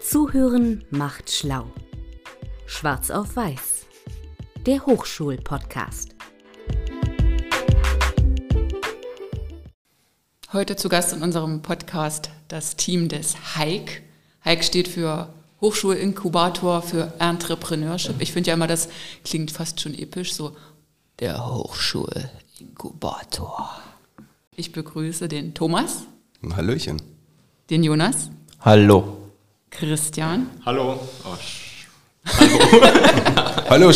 Zuhören macht schlau. Schwarz auf Weiß. Der Hochschul-Podcast. Heute zu Gast in unserem Podcast das Team des HIKE. HIKE steht für Hochschulinkubator für Entrepreneurship. Ich finde ja immer, das klingt fast schon episch, so der Hochschulinkubator. Ich begrüße den Thomas. Hallöchen. Den Jonas. Hallo. Christian. Hallo. Oh, Hallo. Hallo.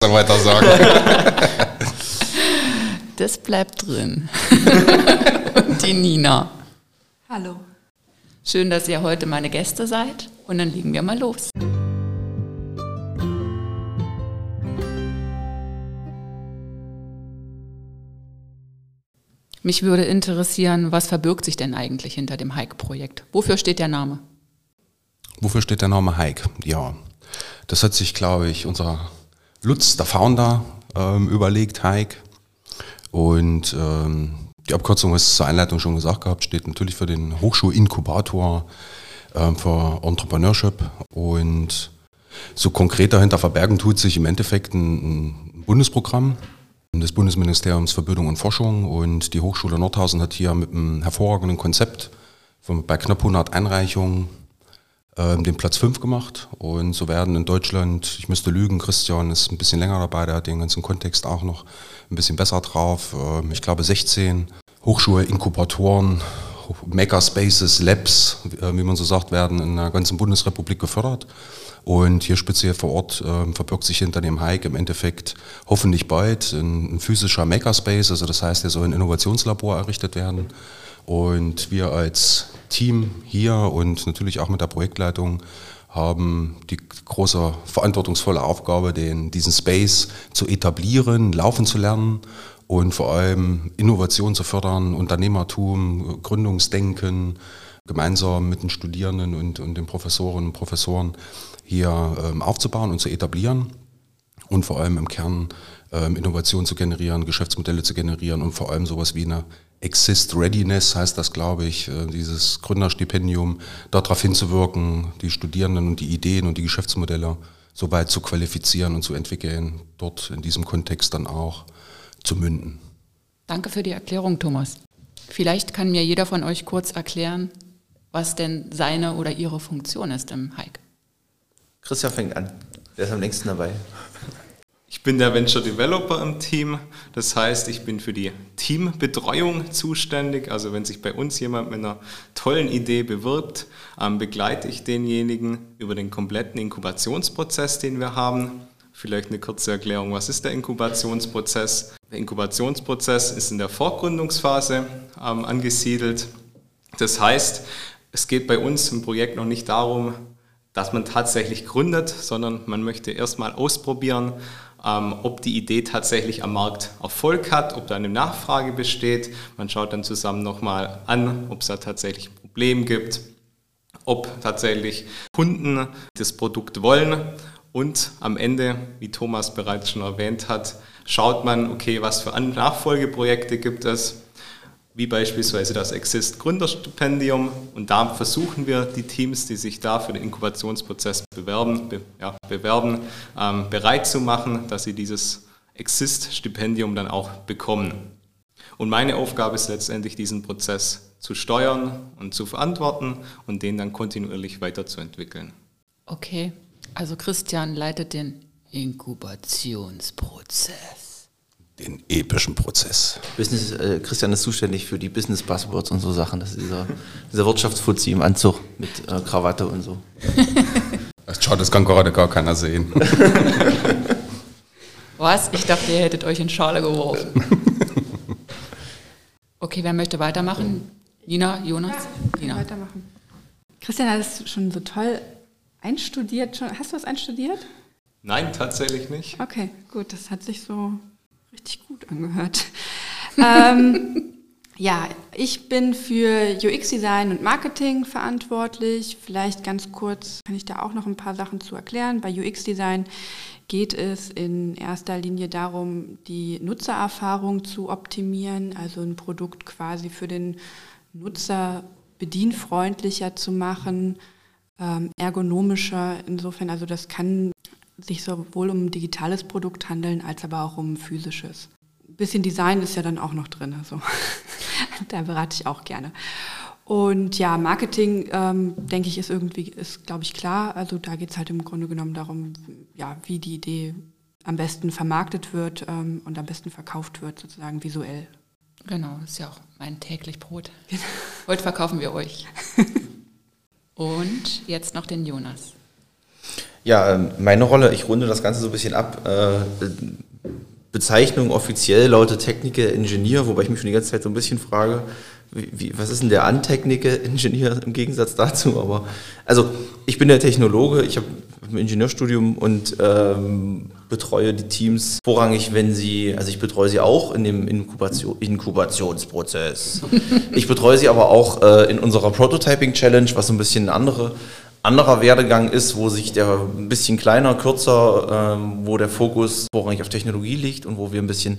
Dann weiter sagen. Das bleibt drin. Und die Nina. Hallo. Schön, dass ihr heute meine Gäste seid. Und dann legen wir mal los. Mich würde interessieren, was verbirgt sich denn eigentlich hinter dem Hike-Projekt? Wofür steht der Name? Wofür steht der Name Hike? Ja, das hat sich, glaube ich, unser Lutz, der Founder, ähm, überlegt, Hike. Und ähm, die Abkürzung, was zur Einleitung schon gesagt gehabt, steht natürlich für den Hochschulinkubator ähm, für Entrepreneurship. Und so konkret dahinter verbergen tut sich im Endeffekt ein, ein Bundesprogramm, des Bundesministeriums für Bildung und Forschung und die Hochschule Nordhausen hat hier mit einem hervorragenden Konzept von, bei knapp 100 Einreichungen äh, den Platz 5 gemacht und so werden in Deutschland, ich müsste lügen, Christian ist ein bisschen länger dabei, der hat den ganzen Kontext auch noch ein bisschen besser drauf. Äh, ich glaube 16 Hochschulinkubatoren, Makerspaces, Labs, äh, wie man so sagt, werden in der ganzen Bundesrepublik gefördert. Und hier speziell vor Ort äh, verbirgt sich hinter dem Hike im Endeffekt hoffentlich bald ein, ein physischer Makerspace. Also das heißt, er soll ein Innovationslabor errichtet werden. Und wir als Team hier und natürlich auch mit der Projektleitung haben die große verantwortungsvolle Aufgabe, den, diesen Space zu etablieren, laufen zu lernen und vor allem Innovation zu fördern, Unternehmertum, Gründungsdenken, gemeinsam mit den Studierenden und, und den Professorinnen und Professoren hier ähm, aufzubauen und zu etablieren und vor allem im Kern ähm, Innovation zu generieren, Geschäftsmodelle zu generieren und vor allem sowas wie eine Exist Readiness heißt das, glaube ich, äh, dieses Gründerstipendium, darauf hinzuwirken, die Studierenden und die Ideen und die Geschäftsmodelle so weit zu qualifizieren und zu entwickeln, dort in diesem Kontext dann auch zu münden. Danke für die Erklärung, Thomas. Vielleicht kann mir jeder von euch kurz erklären, was denn seine oder ihre Funktion ist im Hike. Christian fängt an. Der ist am längsten dabei. Ich bin der Venture Developer im Team. Das heißt, ich bin für die Teambetreuung zuständig. Also wenn sich bei uns jemand mit einer tollen Idee bewirbt, ähm, begleite ich denjenigen über den kompletten Inkubationsprozess, den wir haben. Vielleicht eine kurze Erklärung, was ist der Inkubationsprozess? Der Inkubationsprozess ist in der Vorgründungsphase ähm, angesiedelt. Das heißt, es geht bei uns im Projekt noch nicht darum, dass man tatsächlich gründet, sondern man möchte erstmal ausprobieren, ähm, ob die Idee tatsächlich am Markt Erfolg hat, ob da eine Nachfrage besteht. Man schaut dann zusammen nochmal an, ob es da tatsächlich ein Problem gibt, ob tatsächlich Kunden das Produkt wollen. Und am Ende, wie Thomas bereits schon erwähnt hat, schaut man, okay, was für Nachfolgeprojekte gibt es, wie beispielsweise das Exist Gründerstipendium. Und da versuchen wir die Teams, die sich da für den Inkubationsprozess bewerben, be, ja, bewerben ähm, bereit zu machen, dass sie dieses Exist-Stipendium dann auch bekommen. Und meine Aufgabe ist letztendlich, diesen Prozess zu steuern und zu verantworten und den dann kontinuierlich weiterzuentwickeln. Okay, also Christian leitet den Inkubationsprozess den epischen Prozess. Business, äh, Christian ist zuständig für die Business Buzzwords und so Sachen. Das ist dieser, dieser Wirtschaftsfuzzi im Anzug mit äh, Krawatte und so. Schade, das kann gerade gar keiner sehen. Was? Ich dachte, ihr hättet euch in Schale geworfen. Okay, wer möchte weitermachen? Nina, Jonas? Ja, Nina. weitermachen. Christian hat es schon so toll einstudiert. Hast du es einstudiert? Nein, tatsächlich nicht. Okay, gut, das hat sich so richtig gut angehört. ähm, ja, ich bin für UX-Design und Marketing verantwortlich. Vielleicht ganz kurz kann ich da auch noch ein paar Sachen zu erklären. Bei UX-Design geht es in erster Linie darum, die Nutzererfahrung zu optimieren, also ein Produkt quasi für den Nutzer bedienfreundlicher zu machen, ähm, ergonomischer. Insofern, also das kann sich sowohl um ein digitales Produkt handeln, als aber auch um ein physisches. Ein bisschen Design ist ja dann auch noch drin. Also da berate ich auch gerne. Und ja, Marketing, ähm, denke ich, ist irgendwie, ist, glaube ich, klar. Also da geht es halt im Grunde genommen darum, ja, wie die Idee am besten vermarktet wird ähm, und am besten verkauft wird, sozusagen visuell. Genau, das ist ja auch mein täglich Brot. Heute verkaufen wir euch. Und jetzt noch den Jonas. Ja, ähm, meine Rolle, ich runde das Ganze so ein bisschen ab. Äh, Bezeichnung offiziell lautet Techniker Ingenieur, wobei ich mich schon die ganze Zeit so ein bisschen frage, wie, wie, was ist denn der Antechniker Ingenieur im Gegensatz dazu? Aber also ich bin der Technologe, ich habe ein Ingenieurstudium und ähm, betreue die Teams vorrangig, wenn sie, also ich betreue sie auch in dem Inkubation, Inkubationsprozess. Ich betreue sie aber auch äh, in unserer Prototyping Challenge, was so ein bisschen eine andere anderer Werdegang ist, wo sich der ein bisschen kleiner, kürzer, ähm, wo der Fokus vorrangig auf Technologie liegt und wo wir ein bisschen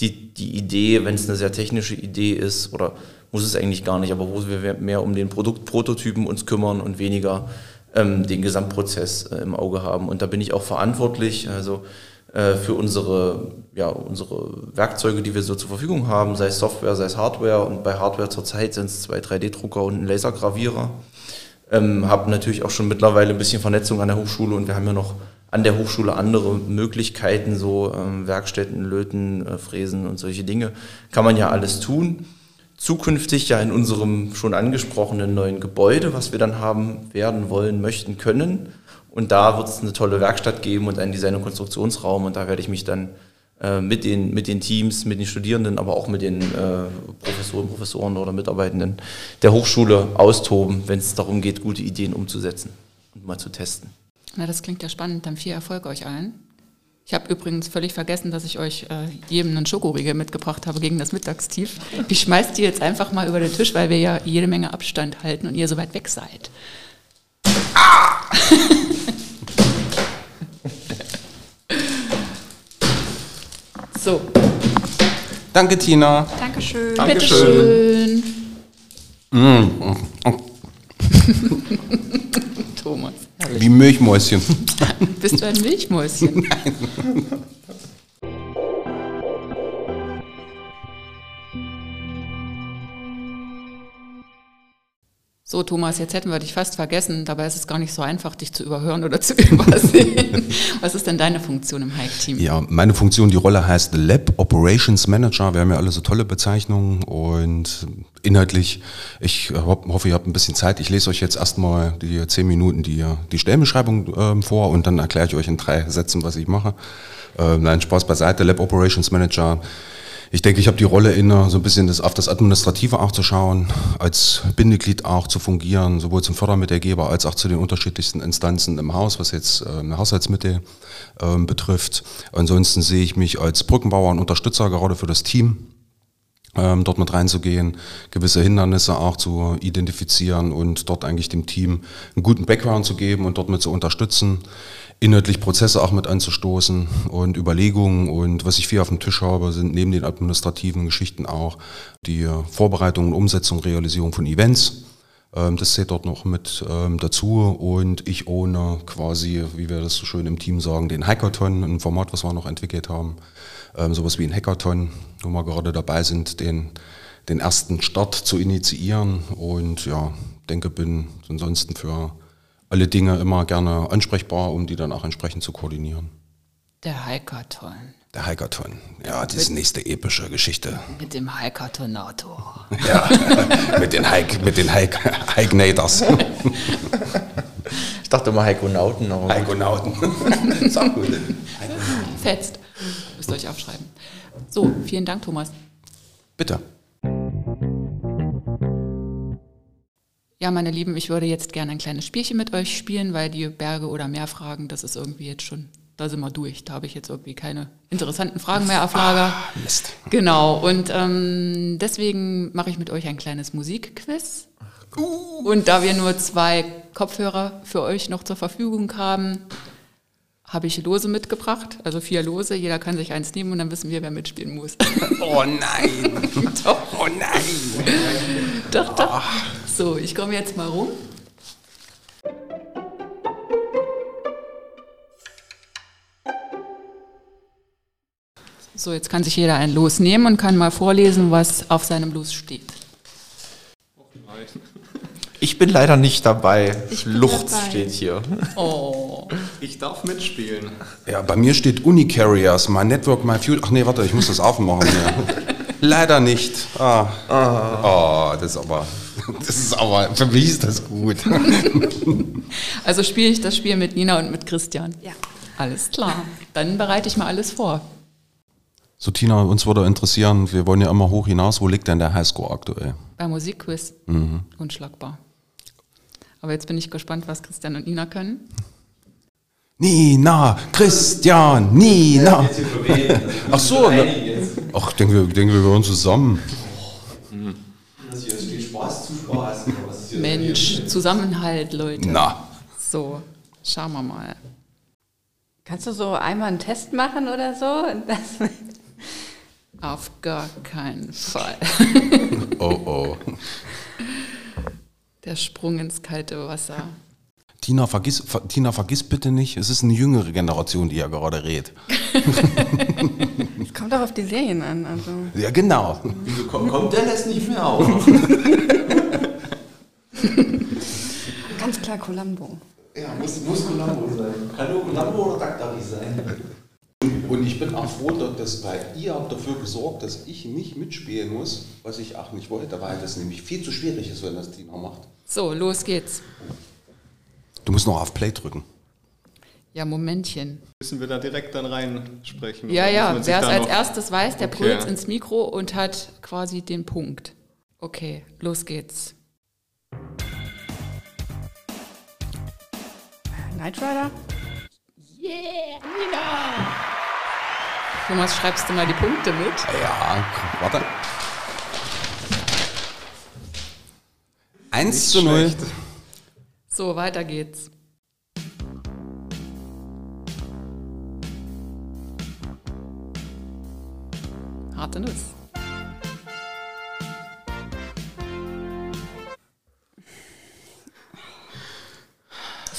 die, die Idee, wenn es eine sehr technische Idee ist, oder muss es eigentlich gar nicht, aber wo wir mehr um den Produktprototypen uns kümmern und weniger ähm, den Gesamtprozess äh, im Auge haben. Und da bin ich auch verantwortlich, also äh, für unsere, ja, unsere Werkzeuge, die wir so zur Verfügung haben, sei es Software, sei es Hardware. Und bei Hardware zurzeit sind es zwei 3D-Drucker und ein Lasergravierer. Ähm, habe natürlich auch schon mittlerweile ein bisschen Vernetzung an der Hochschule und wir haben ja noch an der Hochschule andere Möglichkeiten, so ähm, Werkstätten, Löten, äh, Fräsen und solche Dinge. Kann man ja alles tun. Zukünftig ja in unserem schon angesprochenen neuen Gebäude, was wir dann haben werden, wollen, möchten, können. Und da wird es eine tolle Werkstatt geben und einen Design- und Konstruktionsraum und da werde ich mich dann mit, den, mit den Teams, mit den Studierenden, aber auch mit den äh, Professoren, Professoren oder Mitarbeitenden der Hochschule austoben, wenn es darum geht, gute Ideen umzusetzen und mal zu testen. Na, das klingt ja spannend. Dann viel Erfolg euch allen. Ich habe übrigens völlig vergessen, dass ich euch äh, jedem einen Schokoriegel mitgebracht habe gegen das Mittagstief. Ich schmeiß die jetzt einfach mal über den Tisch, weil wir ja jede Menge Abstand halten und ihr so weit weg seid. Ah! So. Danke, Tina. Dankeschön. Dankeschön. Mm. Thomas. Herrlich. Wie Milchmäuschen. Bist du ein Milchmäuschen? Nein. So, Thomas, jetzt hätten wir dich fast vergessen. Dabei ist es gar nicht so einfach, dich zu überhören oder zu übersehen. Was ist denn deine Funktion im Hike-Team? Ja, meine Funktion, die Rolle heißt Lab Operations Manager. Wir haben ja alle so tolle Bezeichnungen und inhaltlich, ich hoffe, ihr habt ein bisschen Zeit. Ich lese euch jetzt erstmal die zehn Minuten die, die Stellenbeschreibung äh, vor und dann erkläre ich euch in drei Sätzen, was ich mache. Äh, nein, Spaß beiseite. Lab Operations Manager ich denke, ich habe die Rolle inne, so ein bisschen das, auf das Administrative auch zu schauen, als Bindeglied auch zu fungieren, sowohl zum Fördermittelgeber als auch zu den unterschiedlichsten Instanzen im Haus, was jetzt äh, Haushaltsmittel äh, betrifft. Ansonsten sehe ich mich als Brückenbauer und Unterstützer gerade für das Team, ähm, dort mit reinzugehen, gewisse Hindernisse auch zu identifizieren und dort eigentlich dem Team einen guten Background zu geben und dort mit zu unterstützen inhaltlich Prozesse auch mit anzustoßen und Überlegungen. Und was ich viel auf dem Tisch habe, sind neben den administrativen Geschichten auch die Vorbereitung und Umsetzung, Realisierung von Events. Ähm, das zählt dort noch mit ähm, dazu und ich ohne quasi, wie wir das so schön im Team sagen, den Hackathon, ein Format, was wir noch entwickelt haben, ähm, sowas wie ein Hackathon, wo wir gerade dabei sind, den, den ersten Start zu initiieren und ja, denke, bin ansonsten für alle Dinge immer gerne ansprechbar, um die dann auch entsprechend zu koordinieren. Der Hackathon. Der Hackathon, ja, diese nächste epische Geschichte. Mit dem Hackathonator. Ja, mit den Hike, mit den Hike, Hike-Nators. Ich dachte immer Heikonauten. Heikonauten. auch gut. Fetzt. Müsst ihr euch aufschreiben. So, vielen Dank, Thomas. Bitte. Ja, meine Lieben, ich würde jetzt gerne ein kleines Spielchen mit euch spielen, weil die Berge oder Meerfragen, das ist irgendwie jetzt schon, da sind wir durch. Da habe ich jetzt irgendwie keine interessanten Fragen mehr auf Lager. Ah, Mist. Genau, und ähm, deswegen mache ich mit euch ein kleines Musikquiz. Uh. Und da wir nur zwei Kopfhörer für euch noch zur Verfügung haben, habe ich Lose mitgebracht, also vier Lose. Jeder kann sich eins nehmen und dann wissen wir, wer mitspielen muss. Oh nein! doch. Oh nein! Doch, doch. So, ich komme jetzt mal rum. So, jetzt kann sich jeder ein Los nehmen und kann mal vorlesen, was auf seinem Los steht. Ich bin leider nicht dabei. Schluchz steht hier. Oh. Ich darf mitspielen. Ja, bei mir steht Unicarriers, My Network, My Fuel. Ach nee, warte, ich muss das aufmachen. Ja. leider nicht. Ah. Oh. oh, das ist aber. das ist aber, für mich ist das gut. Also spiele ich das Spiel mit Nina und mit Christian. Ja. Alles klar. Dann bereite ich mal alles vor. So, Tina, uns würde interessieren, wir wollen ja immer hoch hinaus, wo liegt denn der Highscore aktuell? Bei Musikquiz. Unschlagbar. Aber jetzt bin ich gespannt, was Christian und Nina können. Nina, Christian, Nina. Ach so, ne? Ach, ich denke, wir, ich denke, wir gehören zusammen. Das hier steht Spaß zu Spaß. Was ist hier Mensch, Zusammenhalt, Leute. Na, So, schauen wir mal. Kannst du so einmal einen Test machen oder so? Das, Auf gar keinen Fall. oh oh. Der Sprung ins kalte Wasser. Tina, vergiss, ver, Tina, vergiss bitte nicht, es ist eine jüngere Generation, die ja gerade redet. es kommt auch auf die Serien an. Also. Ja, genau. Wieso kommt, kommt der lässt nicht mehr auf? Klar Columbo. ja, muss, muss Columbo sein. Kann nur Columbo oder Daktari sein. Und ich bin auch froh, dass bei ihr habt dafür gesorgt, dass ich nicht mitspielen muss, was ich auch nicht wollte, weil das nämlich viel zu schwierig ist, wenn das Tina macht. So, los geht's. Du musst noch auf Play drücken. Ja, Momentchen. Müssen wir da direkt dann reinsprechen? Ja, Oder ja, wer es als erstes weiß, der Okay. brüllt ins Mikro und hat quasi den Punkt. Okay, los geht's. Knight Rider? Yeah, Nina! Thomas, schreibst du mal die Punkte mit? Ja, warte. 1 zu 0. schlecht. So, weiter geht's. Harte Nuss.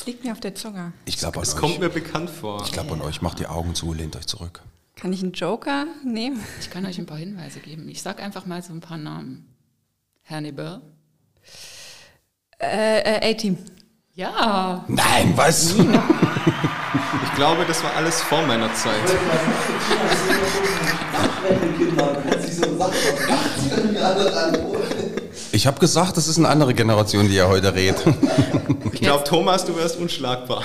Liegt mir auf der Zunge. Ich glaube euch. kommt mir bekannt vor. Ich glaube an euch. Macht die Augen zu, lehnt euch zurück. Kann ich einen Joker nehmen? Ich kann euch ein paar Hinweise geben. Ich sag einfach mal so ein paar Namen. Hannibal. Äh, äh A-Team. Ja, Nein, was? Ich glaube, das war alles vor meiner Zeit. Ich habe gesagt, das ist eine andere Generation, die ja heute redet. Ich glaube, Thomas, du wärst unschlagbar.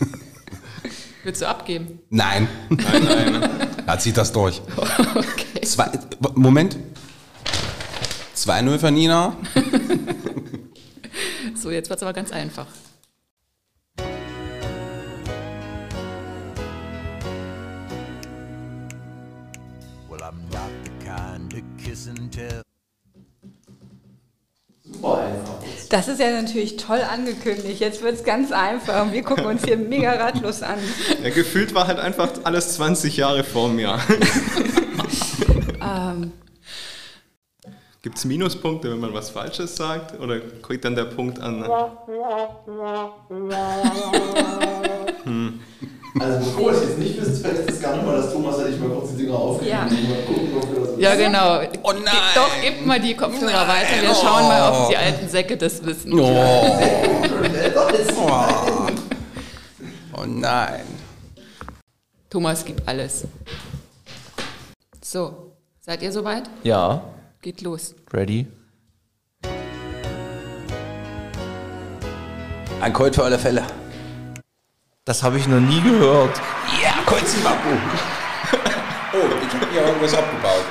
willst du abgeben? Nein. Nein, nein. Er zieht das durch. Okay. Zwei, Moment. 2-0 für Nina. So, jetzt wird's aber ganz einfach. Well, I'm not the kind to kiss and tell. Das ist ja natürlich toll angekündigt. Jetzt wird es ganz einfach. Und wir gucken uns hier mega ratlos an. Ja, gefühlt war halt einfach alles 20 Jahre vor mir. Ähm, Gibt es Minuspunkte, wenn man was Falsches sagt? Oder kriegt dann der Punkt an? Also bevor ich jetzt nicht wisst, fällt es gar nicht mal, dass Thomas hätte ich mal kurz die Dinger aufgegeben. Ja. Mal gucken, ob wir das Ja, genau. Oh nein. Ge- Doch, gebt mal die Kopfhörer weiter. Wir schauen mal, ob die alten Säcke das wissen. Oh. oh nein. Thomas gibt alles. So, seid ihr soweit? Ja, Geht los. ready. Ein Colt für alle Fälle. Das habe ich noch nie gehört. Ja, Colt Zimbabwe. Oh, ich habe hier irgendwas abgebaut.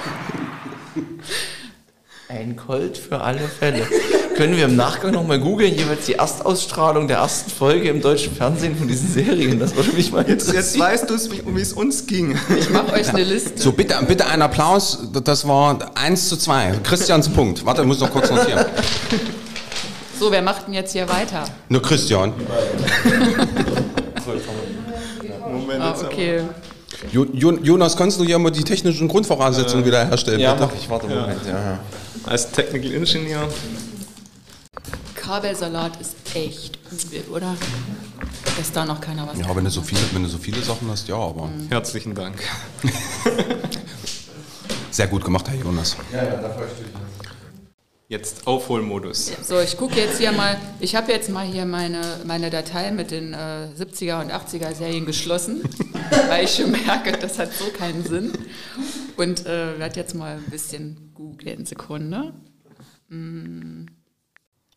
Ein Colt für alle Fälle. Können wir im Nachgang nochmal googeln, jeweils die Erstausstrahlung der ersten Folge im deutschen Fernsehen von diesen Serien? Das würde mich mal Jetzt, interessieren. jetzt weißt du es, wie wie es uns ging. Ich mache euch eine Liste. So, bitte, bitte einen Applaus. Das war 1 zu 2. Christians Punkt. Warte, ich muss noch kurz notieren. So, wer macht denn jetzt hier weiter? Nur Christian. Moment, Ah, jetzt aber. Okay. Jo, Jo- Jonas, kannst du hier mal die technischen Grundvoraussetzungen wieder herstellen? Ja, bitte? mach ich. Warte, Moment. Ja. Ja, Als Technical Engineer. Kabelsalat ist echt übel, oder? Dass da noch keiner was Ja, wenn du so viele, wenn du so viele Sachen hast, ja, aber. Herzlichen Dank. Sehr gut gemacht, Herr Jonas. Ja, ja, da freue ich mich. Jetzt Aufholmodus. So, ich gucke jetzt hier mal, ich habe jetzt mal hier meine, meine Datei mit den äh, 70er und 80er Serien geschlossen, weil ich schon merke, das hat so keinen Sinn. Und äh, werde jetzt mal ein bisschen googeln, Sekunde. Mm.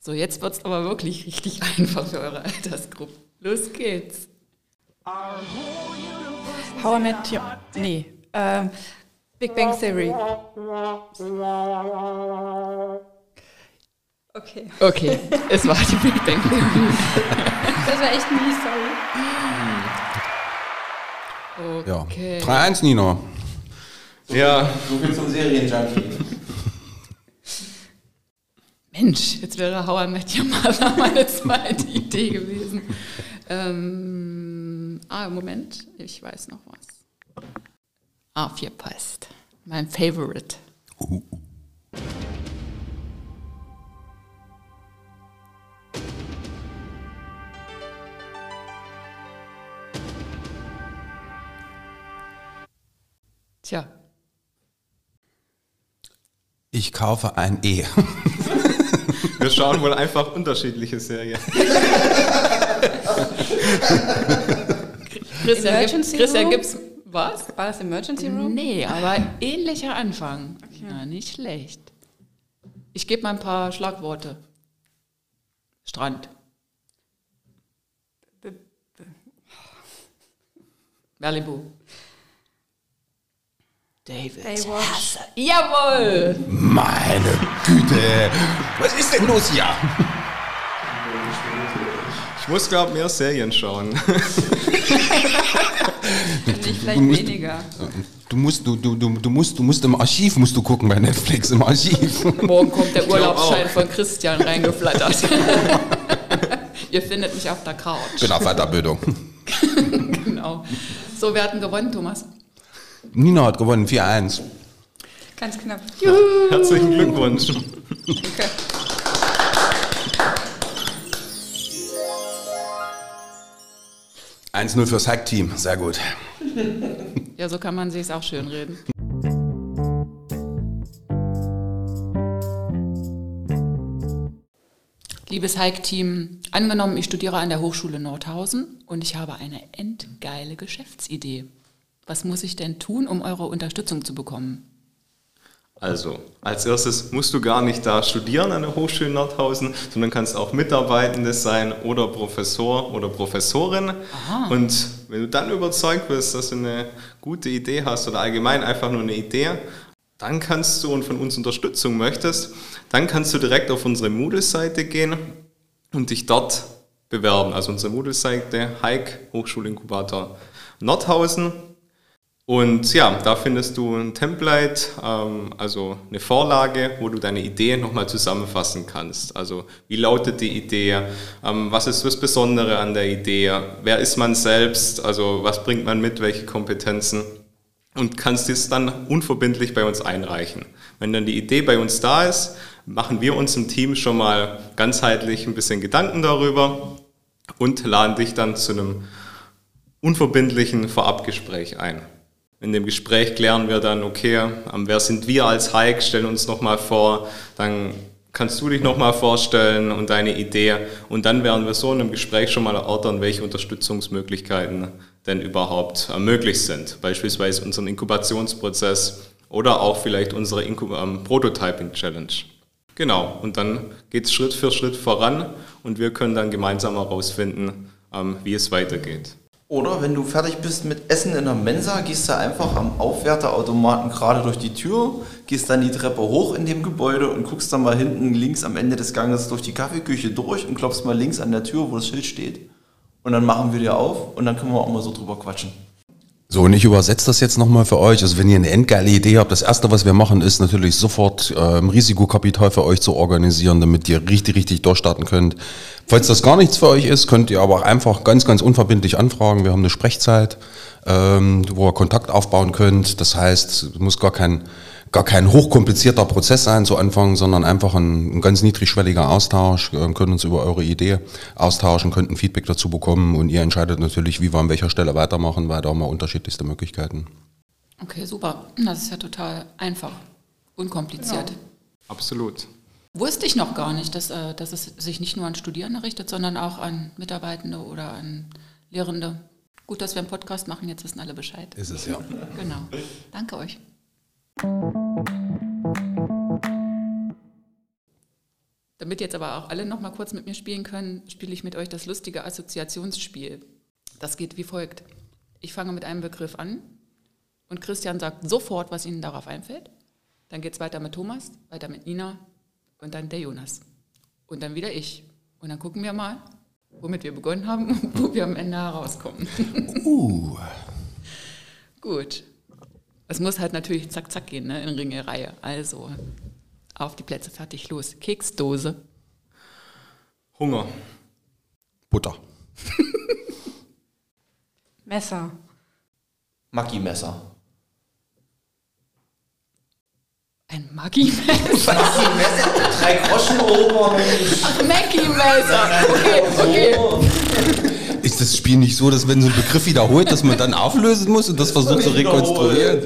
So, jetzt wird es aber wirklich richtig einfach für eure Altersgruppe. Los geht's. How I Met Your... Nee. Ähm, Big Bang Theory. Okay. Okay, es war die Big Bang Theory. Das war echt mies, sorry. Ja. Okay. 3-1, Nino. Ja, So viel zum Serienjunkie. Mensch, jetzt wäre How I Met Your Mother meine zweite Idee gewesen. Ähm, ah, Moment, ich weiß noch was. Ah, vier passt. Mein Favorite. Tja, Ich kaufe ein E. wir schauen wohl einfach unterschiedliche Serien. Christian, Emergency Christian Room? gibt's was? War das Emergency Room? Nee, aber ähnlicher Anfang. Ja, nicht schlecht. Ich gebe mal ein paar Schlagworte. Strand. Malibu. David. Baywatch. Jawohl! Meine Güte. Was ist denn los hier? Ich muss, glaube mehr Serien schauen. Nicht vielleicht musst- weniger. Du musst, du, du, du, du musst, du musst im Archiv musst du gucken bei Netflix im Archiv. Morgen kommt der Urlaubsschein von Christian reingeflattert. Ihr findet mich auf der Couch. Bin auf Weiterbildung. Genau. So, wir hatten gewonnen, Thomas. Nina hat gewonnen, 4-1. Ganz knapp. Herzlichen Glückwunsch. Okay. Eins 0 fürs Hack-Team, sehr gut. Ja, so kann man sich's auch schön reden. Liebes Hike-Team, angenommen, ich studiere an der Hochschule Nordhausen und ich habe eine endgeile Geschäftsidee. Was muss ich denn tun, um eure Unterstützung zu bekommen? Also, als erstes musst du gar nicht da studieren an der Hochschule Nordhausen, sondern kannst auch Mitarbeitende sein oder Professor oder Professorin. Und wenn du dann überzeugt bist, dass du eine gute Idee hast oder allgemein einfach nur eine Idee, dann kannst du und von uns Unterstützung möchtest, dann kannst du direkt auf unsere Moodle-Seite gehen und dich dort bewerben. Also unsere Moodle-Seite Hike Hochschulinkubator Nordhausen. Und ja, da findest du ein Template, ähm, also eine Vorlage, wo du deine Idee nochmal zusammenfassen kannst. Also wie lautet die Idee, ähm, was ist das Besondere an der Idee, wer ist man selbst, also was bringt man mit, welche Kompetenzen und kannst es dann unverbindlich bei uns einreichen. Wenn dann die Idee bei uns da ist, machen wir uns im Team schon mal ganzheitlich ein bisschen Gedanken darüber und laden dich dann zu einem unverbindlichen Vorabgespräch ein. In dem Gespräch klären wir dann, okay, ähm, wer sind wir als Hike, stellen uns nochmal vor, dann kannst du dich nochmal vorstellen und deine Idee und dann werden wir so in einem Gespräch schon mal erörtern, welche Unterstützungsmöglichkeiten denn überhaupt äh, möglich sind. Beispielsweise unseren Inkubationsprozess oder auch vielleicht unsere Inkub ähm, Prototyping Challenge. Genau, und dann geht es Schritt für Schritt voran und wir können dann gemeinsam herausfinden, ähm, wie es weitergeht. Oder wenn du fertig bist mit Essen in der Mensa, gehst du einfach am Aufwärterautomaten gerade durch die Tür, gehst dann die Treppe hoch in dem Gebäude und guckst dann mal hinten links am Ende des Ganges durch die Kaffeeküche durch und klopfst mal links an der Tür, wo das Schild steht. Und dann machen wir dir auf und dann können wir auch mal so drüber quatschen. So, und ich übersetze das jetzt nochmal für euch. Also wenn ihr eine endgeile Idee habt, das Erste, was wir machen, ist natürlich sofort ähm, Risikokapital für euch zu organisieren, damit ihr richtig, richtig durchstarten könnt. Falls das gar nichts für euch ist, könnt ihr aber einfach ganz, ganz unverbindlich anfragen. Wir haben eine Sprechzeit, ähm, wo ihr Kontakt aufbauen könnt. Das heißt, es muss gar kein, gar kein hochkomplizierter Prozess sein zu Anfang, sondern einfach ein, ein ganz niedrigschwelliger Austausch. Wir können uns über eure Idee austauschen, könnten Feedback dazu bekommen und ihr entscheidet natürlich, wie wir an welcher Stelle weitermachen, weil da haben wir unterschiedlichste Möglichkeiten. Okay, super. Das ist ja total einfach. Unkompliziert. Absolut. Wusste ich noch gar nicht, dass, äh, dass es sich nicht nur an Studierende richtet, sondern auch an Mitarbeitende oder an Lehrende. Gut, dass wir einen Podcast machen, jetzt wissen alle Bescheid. Ist es ja. Genau. Danke euch. Damit jetzt aber auch alle noch mal kurz mit mir spielen können, spiele ich mit euch das lustige Assoziationsspiel. Das geht wie folgt. Ich fange mit einem Begriff an und Christian sagt sofort, was Ihnen darauf einfällt. Dann geht es weiter mit Thomas, weiter mit Nina und dann der Jonas. Und dann wieder ich. Und dann gucken wir mal, womit wir begonnen haben und wo wir am Ende herauskommen. Uh. Gut. Es muss halt natürlich zack, zack gehen, ne, in Ringereihe. Also, auf die Plätze, fertig, los. Keksdose, Hunger. Butter. Messer. Maggi-Messer. Ein Maggi-Messer. Drei Groschen Ober. Maggi-Messer. Okay, okay. Ist das Spiel nicht so, dass wenn so ein Begriff wiederholt, dass man dann auflösen muss und das versucht zu rekonstruieren?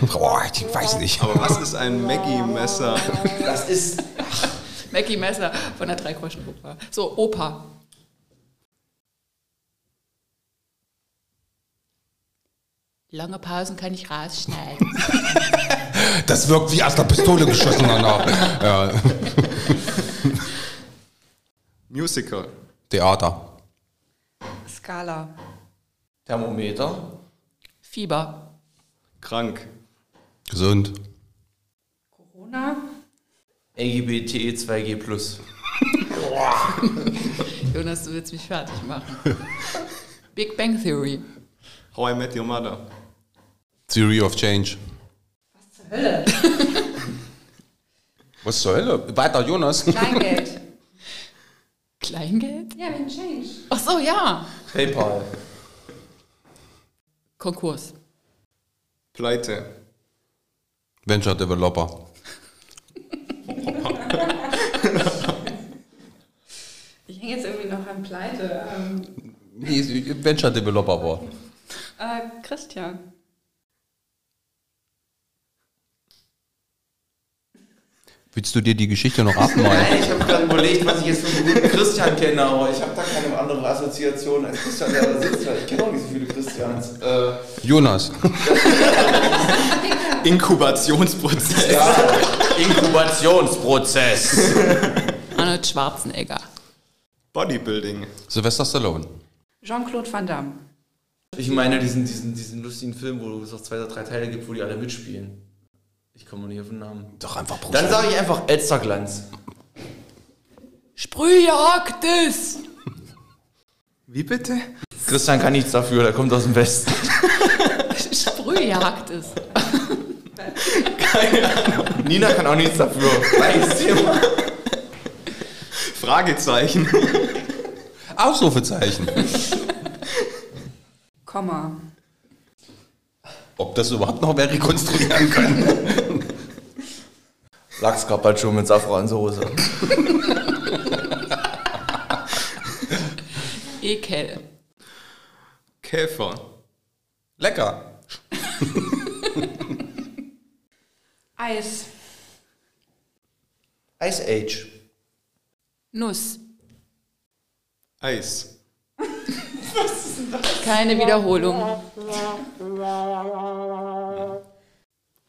Boah, ich weiß nicht. Aber was ist ein Maggi-Messer? Das ist. Maggi-Messer von der Dreigroschenoper. So, Opa. Lange Pausen kann ich rausschneiden. Das wirkt wie aus der Pistole geschossen danach. Ja. Musical. Theater. Skala. Thermometer. Fieber. Krank. Gesund. Corona. LGBT 2G. Jonas, du willst mich fertig machen. Big Bang Theory. How I Met Your Mother. Theory of Change. Was zur Hölle? Weiter, Jonas. Kleingeld. Kleingeld? ja, wegen Change. Ach so, ja. PayPal. Konkurs. Pleite. Venture Developer. Ich hänge jetzt irgendwie noch an Pleite. Ähm, Nee, Venture Developer war. äh, Christian. Willst du dir die Geschichte noch abmalen? Nein, ich habe gerade überlegt, was ich jetzt für einen guten Christian kenne, aber ich habe da keine andere Assoziation als Christian, der da sitzt. Ich kenne auch nicht so viele Christians. Äh, Jonas. Inkubationsprozess. Inkubationsprozess. Arnold Schwarzenegger. Bodybuilding. Sylvester Stallone. Jean-Claude Van Damme. Ich meine diesen, diesen, diesen lustigen Film, wo es auch zwei oder drei Teile gibt, wo die alle mitspielen. Ich komme nicht auf den Namen. Doch einfach Bruce. Dann sage ich einfach Elsterglanz. Sprühjagdes! Wie bitte? Christian kann nichts dafür, der kommt aus dem Westen. Sprühjagdes. Nina kann auch nichts dafür. Gleiches Thema. Fragezeichen. Ausrufezeichen. Komma. Ob das überhaupt noch wer rekonstruieren kann? Lachscarpaccio mit Safransoße. Ekel. Käfer. Lecker. Eis. Ice Age. Nuss. Eis. Keine Wiederholung.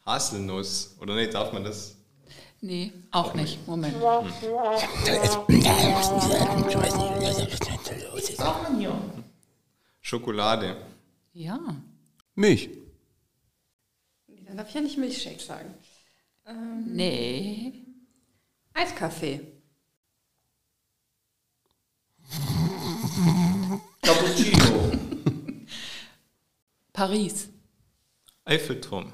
Haselnuss. Oder nee, darf man das? Nee, auch nicht. Moment. Schokolade. Ja. Milch. Dann darf ich ja nicht Milchshake sagen. Nee. Eiskaffee. Cappuccino. Paris. Eiffelturm.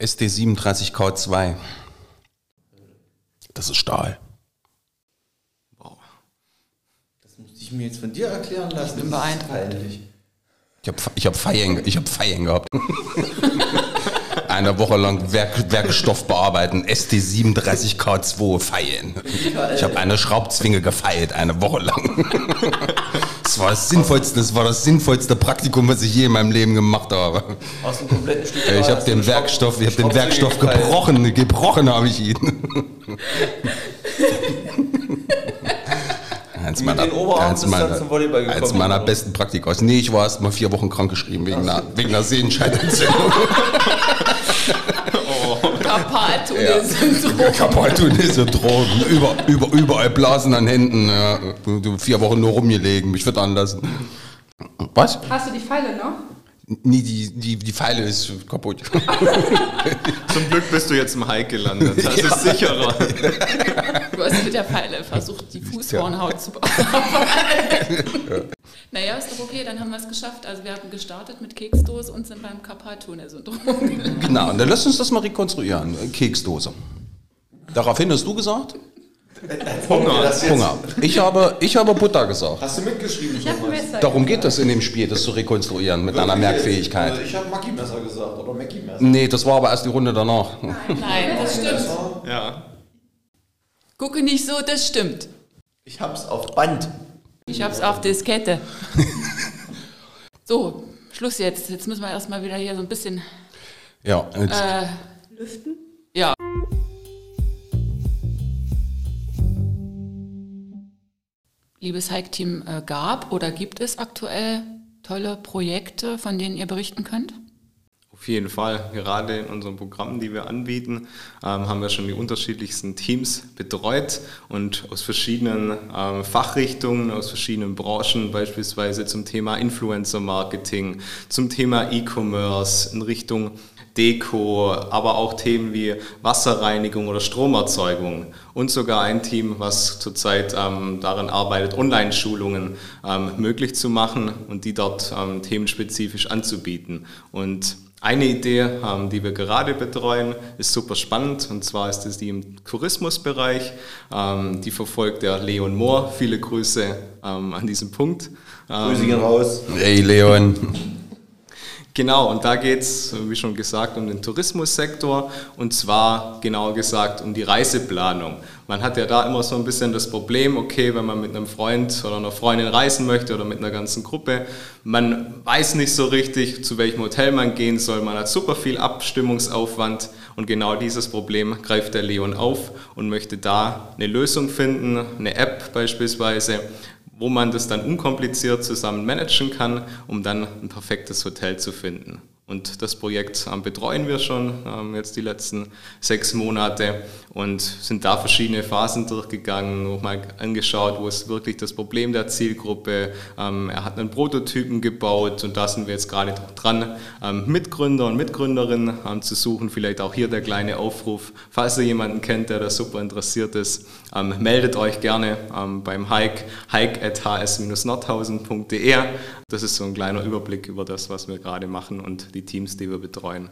SD37K2. Das ist Stahl. Wow. Das musste ich mir jetzt von dir erklären lassen. bin Das ist beeindruckt. Ich habe ich hab Feiern, ich hab Feiern gehabt. eine Woche lang Werk, Werkstoff bearbeiten, ST37K2 feilen. Ich habe eine Schraubzwinge gefeilt, eine Woche lang. Das war das sinnvollste, das war das sinnvollste Praktikum, was ich je in meinem Leben gemacht habe. Aus dem kompletten Stück. Ich habe den Werkstoff, ich habe den Werkstoff gebrochen, gebrochen habe ich ihn. Eins meiner, eins meiner, gekommen, eins meiner oder? besten Praktika. Nee, ich war erst mal vier Wochen krank geschrieben wegen einer, wegen einer Sehenscheidentzündung. Karpaltunnel-Syndrom. Kapaltunnel-Syndrom. Über, über, überall Blasen an Händen. Ja. Vier Wochen nur rumgelegen, mich füttern lassen. Was? Hast du die Pfeile noch? Nee, die, die, die Pfeile ist kaputt. Zum Glück bist du jetzt im Hike gelandet. Das ist sicherer. Du hast mit der Pfeile versucht, die Fußhornhaut zu bearbeiten. Naja, ist doch okay, dann haben wir es geschafft. Also wir haben gestartet mit Keksdose und sind beim Karpaltunnel-Syndrom. genau, und dann lass uns das mal rekonstruieren. Keksdose. Daraufhin hast du gesagt? Hunger. Hunger. Ich habe, ich habe Butter gesagt. Hast du mitgeschrieben? Ich habe Messer. Darum geht es in dem Spiel, das zu rekonstruieren mit einer Merkfähigkeit. Also ich habe Mackie-Messer gesagt oder Mackie-Messer. Nee, das war aber erst die Runde danach. Nein, das stimmt. Ja. Gucke nicht so, das stimmt. Ich hab's auf Band. Ich hab's auf Diskette. So, Schluss jetzt. Jetzt müssen wir erstmal wieder hier so ein bisschen. Ja, jetzt, Äh, Ja. Liebes Hike-Team, äh, gab oder gibt es aktuell tolle Projekte, von denen ihr berichten könnt? Auf jeden Fall. Gerade in unseren Programmen, die wir anbieten, ähm, haben wir schon die unterschiedlichsten Teams betreut und aus verschiedenen ähm, Fachrichtungen, aus verschiedenen Branchen, beispielsweise zum Thema Influencer-Marketing, zum Thema E-Commerce in Richtung Deko, aber auch Themen wie Wasserreinigung oder Stromerzeugung und sogar ein Team, was zurzeit ähm, daran arbeitet, Online-Schulungen ähm, möglich zu machen und die dort ähm, themenspezifisch anzubieten. Und eine Idee, ähm, die wir gerade betreuen, ist super spannend und zwar ist es die im Tourismusbereich. Ähm, die verfolgt der Leon Mohr. Viele Grüße ähm, an diesem Punkt. Ähm, Grüße gehen raus. ey Leon. Genau, und da geht es, wie schon gesagt, um den Tourismussektor und zwar genauer gesagt um die Reiseplanung. Man hat ja da immer so ein bisschen das Problem, okay, wenn man mit einem Freund oder einer Freundin reisen möchte oder mit einer ganzen Gruppe, man weiß nicht so richtig, zu welchem Hotel man gehen soll, man hat super viel Abstimmungsaufwand und genau dieses Problem greift der Leon auf und möchte da eine Lösung finden, eine App beispielsweise, wo man das dann unkompliziert zusammen managen kann, um dann ein perfektes Hotel zu finden. Und das Projekt ähm, betreuen wir schon ähm, jetzt die letzten sechs Monate und sind da verschiedene Phasen durchgegangen, auch mal angeschaut, wo ist wirklich das Problem der Zielgruppe. Ähm, er hat einen Prototypen gebaut und da sind wir jetzt gerade dran, Mitgründer und Mitgründerinnen zu suchen. Vielleicht auch hier der kleine Aufruf, falls ihr jemanden kennt, der da super interessiert ist, ähm, meldet euch gerne ähm, beim Hike, hike.hs-nordhausen.de. Das ist so ein kleiner Überblick über das, was wir gerade machen und die Teams, die wir betreuen.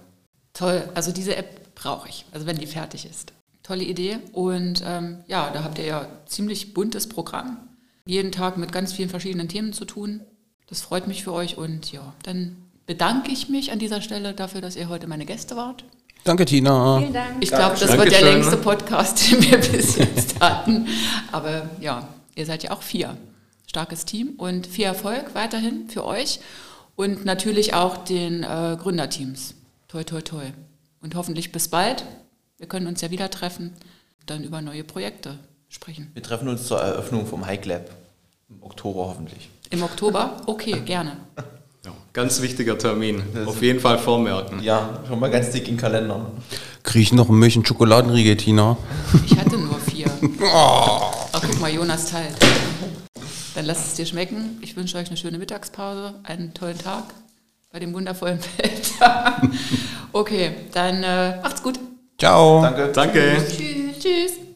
Toll, also diese App brauche ich, also wenn die fertig ist. Tolle Idee und ähm, ja, da habt ihr ja ziemlich buntes Programm. Jeden Tag mit ganz vielen verschiedenen Themen zu tun. Das freut mich für euch und ja, dann bedanke ich mich an dieser Stelle dafür, dass ihr heute meine Gäste wart. Danke, Tina. Vielen Dank. Ich glaube, das wird der längste Podcast, den wir bis jetzt hatten. Aber ja, ihr seid ja auch vier. Starkes Team und viel Erfolg weiterhin für euch und natürlich auch den äh, Gründerteams. Toi, toi, toi. Und hoffentlich bis bald. Wir können uns ja wieder treffen, dann über neue Projekte sprechen. Wir treffen uns zur Eröffnung vom Hike Lab. Im Oktober hoffentlich. Im Oktober? Okay, gerne. Ja, ganz wichtiger Termin. Auf jeden Fall vormerken. Ja, schon mal ganz dick in den Kalender. Krieg ich noch ein Milch- und Schokoladenriegel, Tina? Ich hatte nur vier. Ach, guck mal, Jonas teilt. Dann lasst es dir schmecken. Ich wünsche euch eine schöne Mittagspause, einen tollen Tag bei dem wundervollen Wetter. Okay, dann äh, macht's gut. Ciao. Danke. Danke. Tschüss. Tschüss.